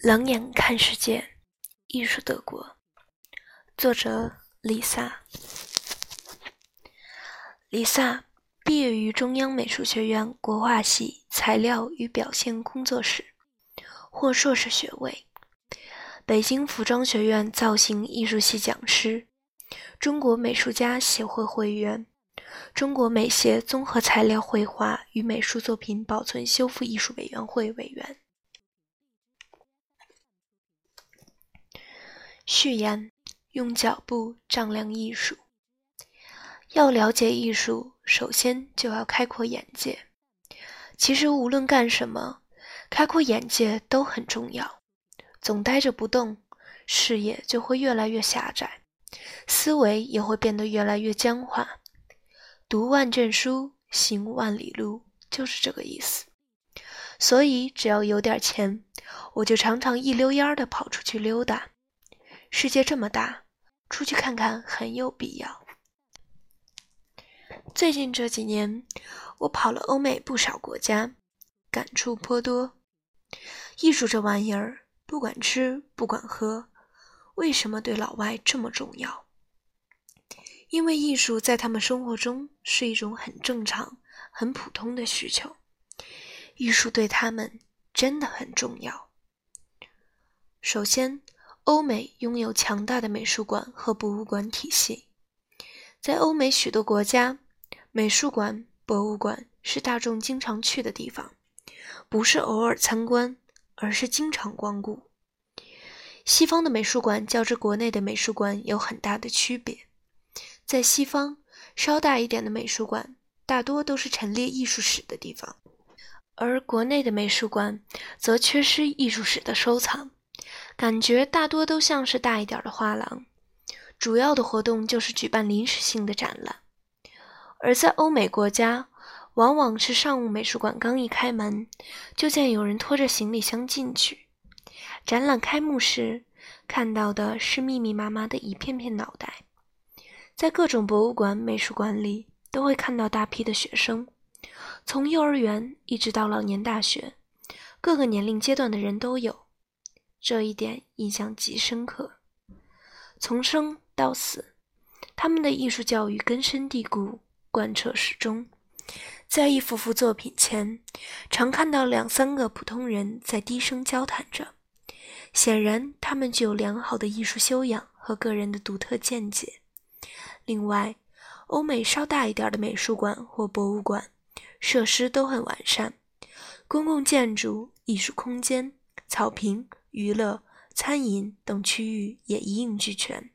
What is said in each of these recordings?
冷眼看世界，艺术德国，作者李萨。李萨毕业于中央美术学院国画系材料与表现工作室，获硕士学位。北京服装学院造型艺术系讲师，中国美术家协会会员，中国美协综合材料绘画与美术作品保存修复艺术委员会委员。序言：用脚步丈量艺术。要了解艺术，首先就要开阔眼界。其实无论干什么，开阔眼界都很重要。总待着不动，视野就会越来越狭窄，思维也会变得越来越僵化。读万卷书，行万里路，就是这个意思。所以，只要有点钱，我就常常一溜烟儿的跑出去溜达。世界这么大，出去看看很有必要。最近这几年，我跑了欧美不少国家，感触颇多。艺术这玩意儿，不管吃不管喝，为什么对老外这么重要？因为艺术在他们生活中是一种很正常、很普通的需求。艺术对他们真的很重要。首先。欧美拥有强大的美术馆和博物馆体系，在欧美许多国家，美术馆、博物馆是大众经常去的地方，不是偶尔参观，而是经常光顾。西方的美术馆较之国内的美术馆有很大的区别，在西方，稍大一点的美术馆大多都是陈列艺术史的地方，而国内的美术馆则缺失艺术史的收藏。感觉大多都像是大一点的画廊，主要的活动就是举办临时性的展览。而在欧美国家，往往是上午美术馆刚一开门，就见有人拖着行李箱进去。展览开幕时，看到的是密密麻麻的一片片脑袋。在各种博物馆、美术馆里，都会看到大批的学生，从幼儿园一直到老年大学，各个年龄阶段的人都有。这一点印象极深刻。从生到死，他们的艺术教育根深蒂固，贯彻始终。在一幅幅作品前，常看到两三个普通人在低声交谈着，显然他们具有良好的艺术修养和个人的独特见解。另外，欧美稍大一点的美术馆或博物馆，设施都很完善，公共建筑、艺术空间、草坪。娱乐、餐饮等区域也一应俱全，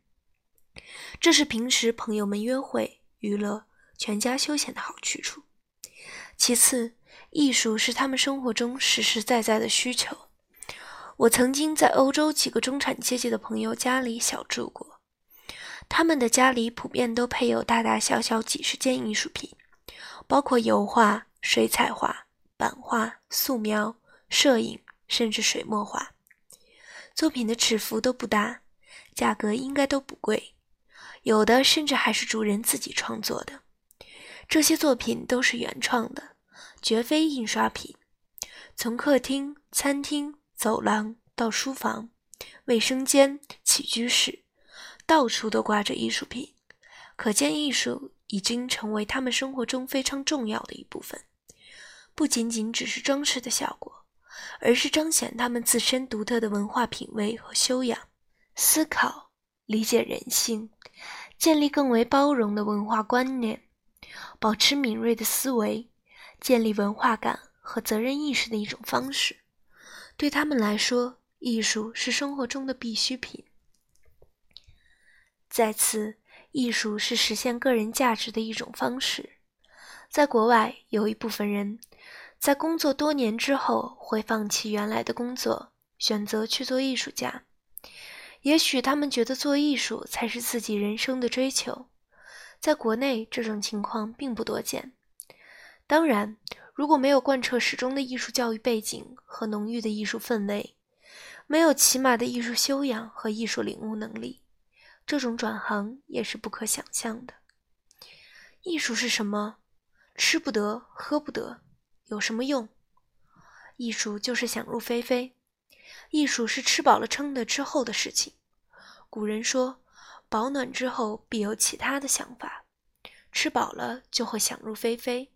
这是平时朋友们约会、娱乐、全家休闲的好去处。其次，艺术是他们生活中实实在在的需求。我曾经在欧洲几个中产阶级的朋友家里小住过，他们的家里普遍都配有大大小小几十件艺术品，包括油画、水彩画、版画、素描、摄影，甚至水墨画。作品的尺幅都不大，价格应该都不贵，有的甚至还是主人自己创作的。这些作品都是原创的，绝非印刷品。从客厅、餐厅、走廊到书房、卫生间、起居室，到处都挂着艺术品，可见艺术已经成为他们生活中非常重要的一部分，不仅仅只是装饰的效果。而是彰显他们自身独特的文化品味和修养，思考、理解人性，建立更为包容的文化观念，保持敏锐的思维，建立文化感和责任意识的一种方式。对他们来说，艺术是生活中的必需品。再次，艺术是实现个人价值的一种方式。在国外，有一部分人。在工作多年之后，会放弃原来的工作，选择去做艺术家。也许他们觉得做艺术才是自己人生的追求。在国内，这种情况并不多见。当然，如果没有贯彻始终的艺术教育背景和浓郁的艺术氛围，没有起码的艺术修养和艺术领悟能力，这种转行也是不可想象的。艺术是什么？吃不得，喝不得。有什么用？艺术就是想入非非。艺术是吃饱了撑的之后的事情。古人说：“饱暖之后必有其他的想法。”吃饱了就会想入非非。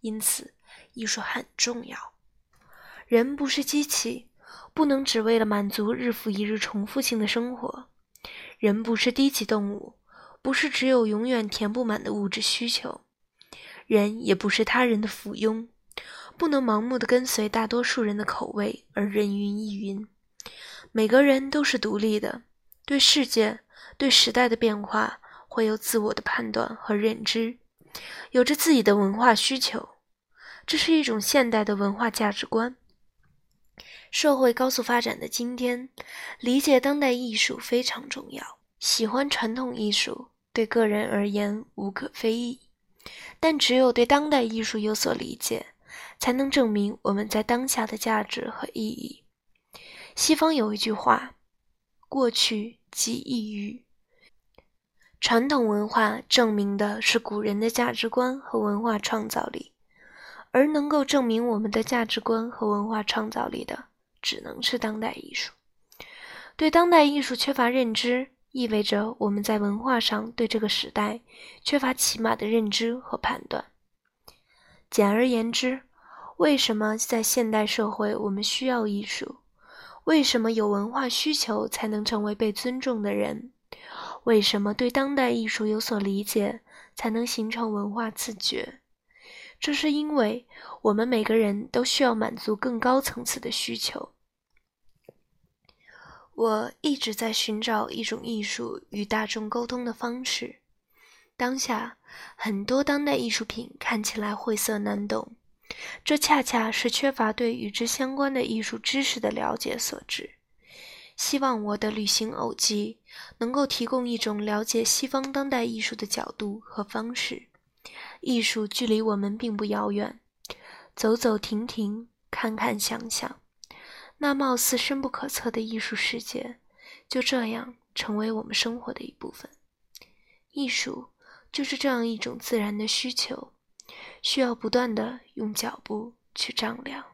因此，艺术很重要。人不是机器，不能只为了满足日复一日重复性的生活。人不是低级动物，不是只有永远填不满的物质需求。人也不是他人的附庸，不能盲目的跟随大多数人的口味而人云亦云。每个人都是独立的，对世界、对时代的变化会有自我的判断和认知，有着自己的文化需求。这是一种现代的文化价值观。社会高速发展的今天，理解当代艺术非常重要。喜欢传统艺术，对个人而言无可非议。但只有对当代艺术有所理解，才能证明我们在当下的价值和意义。西方有一句话：“过去即抑郁。”传统文化证明的是古人的价值观和文化创造力，而能够证明我们的价值观和文化创造力的，只能是当代艺术。对当代艺术缺乏认知。意味着我们在文化上对这个时代缺乏起码的认知和判断。简而言之，为什么在现代社会我们需要艺术？为什么有文化需求才能成为被尊重的人？为什么对当代艺术有所理解才能形成文化自觉？这是因为我们每个人都需要满足更高层次的需求。我一直在寻找一种艺术与大众沟通的方式。当下，很多当代艺术品看起来晦涩难懂，这恰恰是缺乏对与之相关的艺术知识的了解所致。希望我的旅行偶记能够提供一种了解西方当代艺术的角度和方式。艺术距离我们并不遥远，走走停停，看看想想。那貌似深不可测的艺术世界，就这样成为我们生活的一部分。艺术就是这样一种自然的需求，需要不断的用脚步去丈量。